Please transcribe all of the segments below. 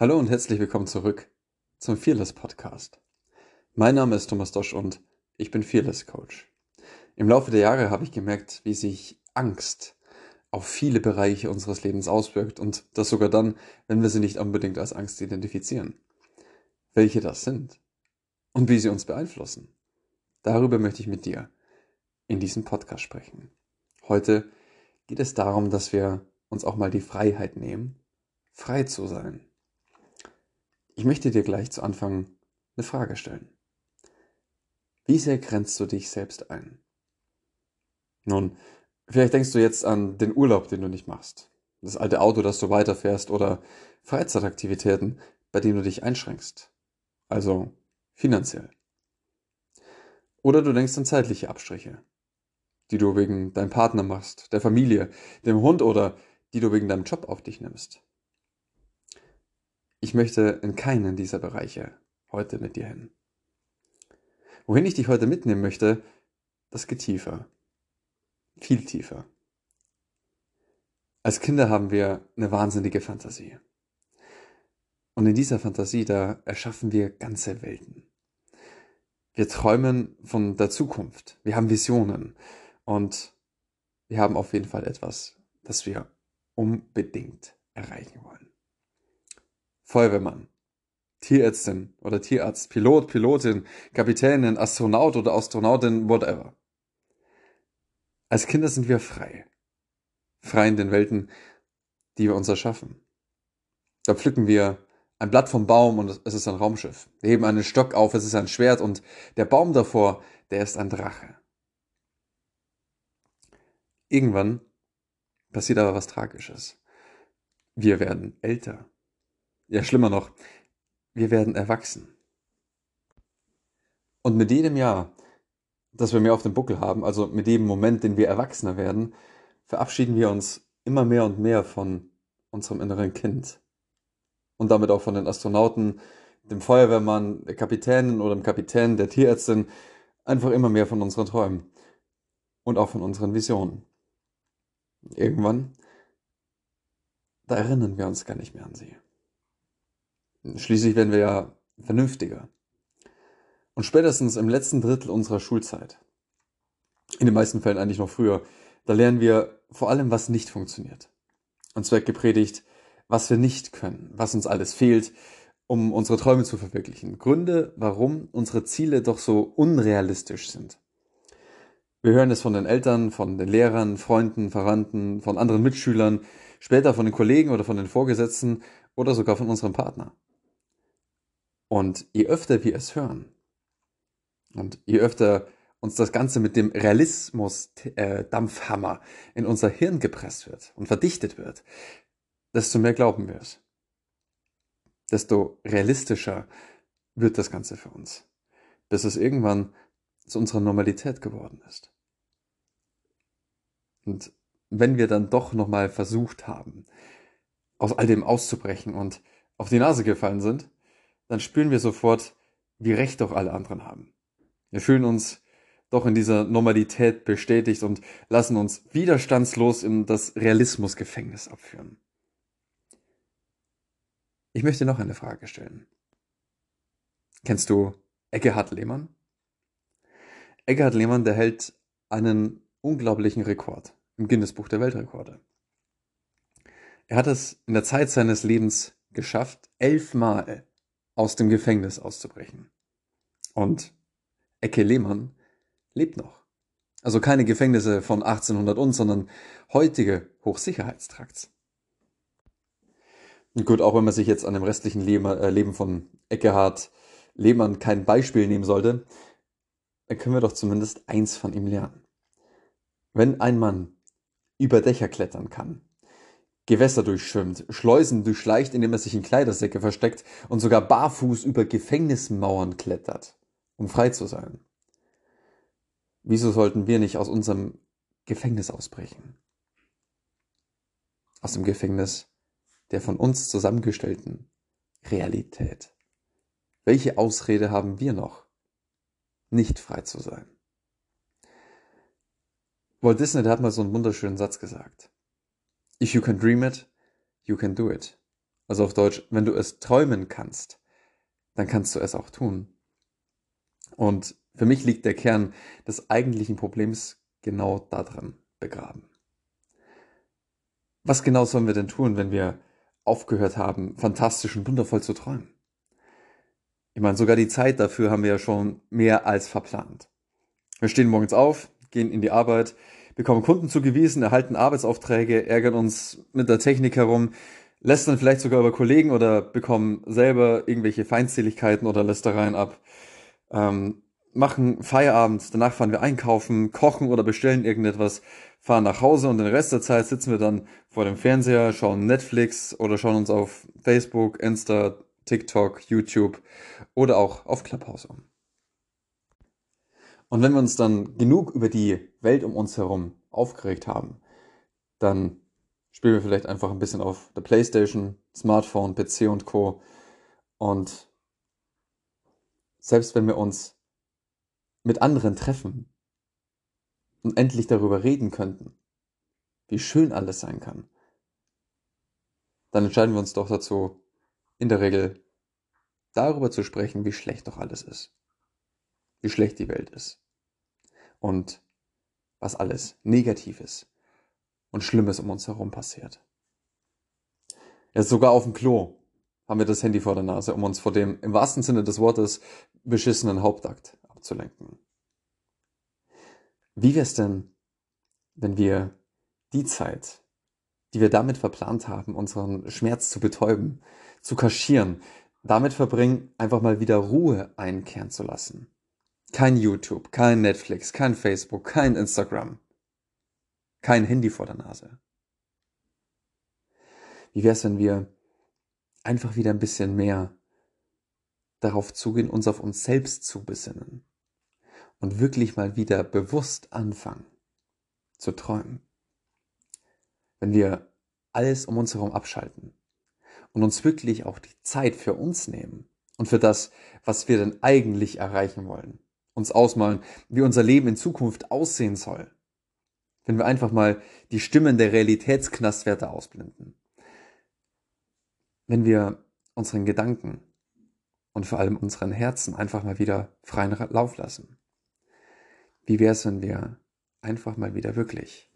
Hallo und herzlich willkommen zurück zum Fearless Podcast. Mein Name ist Thomas Dosch und ich bin Fearless Coach. Im Laufe der Jahre habe ich gemerkt, wie sich Angst auf viele Bereiche unseres Lebens auswirkt und das sogar dann, wenn wir sie nicht unbedingt als Angst identifizieren. Welche das sind und wie sie uns beeinflussen. Darüber möchte ich mit dir in diesem Podcast sprechen. Heute geht es darum, dass wir uns auch mal die Freiheit nehmen, frei zu sein ich möchte dir gleich zu Anfang eine Frage stellen. Wie sehr grenzt du dich selbst ein? Nun, vielleicht denkst du jetzt an den Urlaub, den du nicht machst, das alte Auto, das du weiterfährst oder Freizeitaktivitäten, bei denen du dich einschränkst, also finanziell. Oder du denkst an zeitliche Abstriche, die du wegen deinem Partner machst, der Familie, dem Hund oder die du wegen deinem Job auf dich nimmst. Ich möchte in keinen dieser Bereiche heute mit dir hin. Wohin ich dich heute mitnehmen möchte, das geht tiefer. Viel tiefer. Als Kinder haben wir eine wahnsinnige Fantasie. Und in dieser Fantasie, da erschaffen wir ganze Welten. Wir träumen von der Zukunft. Wir haben Visionen. Und wir haben auf jeden Fall etwas, das wir unbedingt erreichen wollen. Feuerwehrmann, Tierärztin oder Tierarzt, Pilot, Pilotin, Kapitänin, Astronaut oder Astronautin, whatever. Als Kinder sind wir frei. Frei in den Welten, die wir uns erschaffen. Da pflücken wir ein Blatt vom Baum und es ist ein Raumschiff. Wir heben einen Stock auf, es ist ein Schwert und der Baum davor, der ist ein Drache. Irgendwann passiert aber was Tragisches. Wir werden älter. Ja, schlimmer noch, wir werden erwachsen. Und mit jedem Jahr, das wir mehr auf dem Buckel haben, also mit jedem Moment, den wir erwachsener werden, verabschieden wir uns immer mehr und mehr von unserem inneren Kind. Und damit auch von den Astronauten, dem Feuerwehrmann, der Kapitänin oder dem Kapitän, der Tierärztin, einfach immer mehr von unseren Träumen und auch von unseren Visionen. Irgendwann, da erinnern wir uns gar nicht mehr an sie. Schließlich werden wir ja vernünftiger. Und spätestens im letzten Drittel unserer Schulzeit, in den meisten Fällen eigentlich noch früher, da lernen wir vor allem, was nicht funktioniert. Uns wird gepredigt, was wir nicht können, was uns alles fehlt, um unsere Träume zu verwirklichen. Gründe, warum unsere Ziele doch so unrealistisch sind. Wir hören es von den Eltern, von den Lehrern, Freunden, Verwandten, von anderen Mitschülern, später von den Kollegen oder von den Vorgesetzten oder sogar von unserem Partner. Und je öfter wir es hören und je öfter uns das Ganze mit dem Realismus-Dampfhammer äh, in unser Hirn gepresst wird und verdichtet wird, desto mehr glauben wir es. Desto realistischer wird das Ganze für uns, bis es irgendwann zu unserer Normalität geworden ist. Und wenn wir dann doch nochmal versucht haben, aus all dem auszubrechen und auf die Nase gefallen sind, dann spüren wir sofort, wie recht doch alle anderen haben. Wir fühlen uns doch in dieser Normalität bestätigt und lassen uns widerstandslos in das Realismusgefängnis abführen. Ich möchte noch eine Frage stellen. Kennst du Eckehard Lehmann? Eckehard Lehmann, der hält einen unglaublichen Rekord im Guinness-Buch der Weltrekorde. Er hat es in der Zeit seines Lebens geschafft, elfmal aus dem Gefängnis auszubrechen. Und Ecke Lehmann lebt noch. Also keine Gefängnisse von 1800 und, sondern heutige Hochsicherheitstrakts. Gut, auch wenn man sich jetzt an dem restlichen äh, Leben von Eckehard Lehmann kein Beispiel nehmen sollte, dann können wir doch zumindest eins von ihm lernen. Wenn ein Mann über Dächer klettern kann, Gewässer durchschwimmt, Schleusen durchschleicht, indem er sich in Kleidersäcke versteckt und sogar barfuß über Gefängnismauern klettert, um frei zu sein. Wieso sollten wir nicht aus unserem Gefängnis ausbrechen? Aus dem Gefängnis der von uns zusammengestellten Realität. Welche Ausrede haben wir noch, nicht frei zu sein? Walt Disney hat mal so einen wunderschönen Satz gesagt. If you can dream it, you can do it. Also auf Deutsch, wenn du es träumen kannst, dann kannst du es auch tun. Und für mich liegt der Kern des eigentlichen Problems genau darin begraben. Was genau sollen wir denn tun, wenn wir aufgehört haben, fantastisch und wundervoll zu träumen? Ich meine, sogar die Zeit dafür haben wir ja schon mehr als verplant. Wir stehen morgens auf, gehen in die Arbeit, bekommen Kunden zugewiesen, erhalten Arbeitsaufträge, ärgern uns mit der Technik herum, lästern vielleicht sogar über Kollegen oder bekommen selber irgendwelche Feindseligkeiten oder Lästereien ab, ähm, machen Feierabend, danach fahren wir einkaufen, kochen oder bestellen irgendetwas, fahren nach Hause und den Rest der Zeit sitzen wir dann vor dem Fernseher, schauen Netflix oder schauen uns auf Facebook, Insta, TikTok, YouTube oder auch auf Clubhouse um. Und wenn wir uns dann genug über die Welt um uns herum aufgeregt haben, dann spielen wir vielleicht einfach ein bisschen auf der Playstation, Smartphone, PC und Co. Und selbst wenn wir uns mit anderen treffen und endlich darüber reden könnten, wie schön alles sein kann, dann entscheiden wir uns doch dazu, in der Regel darüber zu sprechen, wie schlecht doch alles ist wie schlecht die Welt ist und was alles Negatives und Schlimmes um uns herum passiert. Jetzt sogar auf dem Klo haben wir das Handy vor der Nase, um uns vor dem im wahrsten Sinne des Wortes beschissenen Hauptakt abzulenken. Wie wäre es denn, wenn wir die Zeit, die wir damit verplant haben, unseren Schmerz zu betäuben, zu kaschieren, damit verbringen, einfach mal wieder Ruhe einkehren zu lassen? Kein YouTube, kein Netflix, kein Facebook, kein Instagram. Kein Handy vor der Nase. Wie wäre es, wenn wir einfach wieder ein bisschen mehr darauf zugehen, uns auf uns selbst zu besinnen und wirklich mal wieder bewusst anfangen zu träumen. Wenn wir alles um uns herum abschalten und uns wirklich auch die Zeit für uns nehmen und für das, was wir denn eigentlich erreichen wollen uns ausmalen, wie unser Leben in Zukunft aussehen soll. Wenn wir einfach mal die Stimmen der Realitätsknastwerte ausblenden. Wenn wir unseren Gedanken und vor allem unseren Herzen einfach mal wieder freien Lauf lassen. Wie wäre es, wenn wir einfach mal wieder wirklich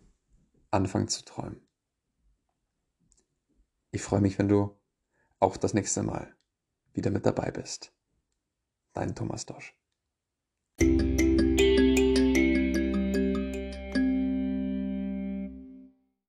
anfangen zu träumen? Ich freue mich, wenn du auch das nächste Mal wieder mit dabei bist. Dein Thomas Dosch. Thank you.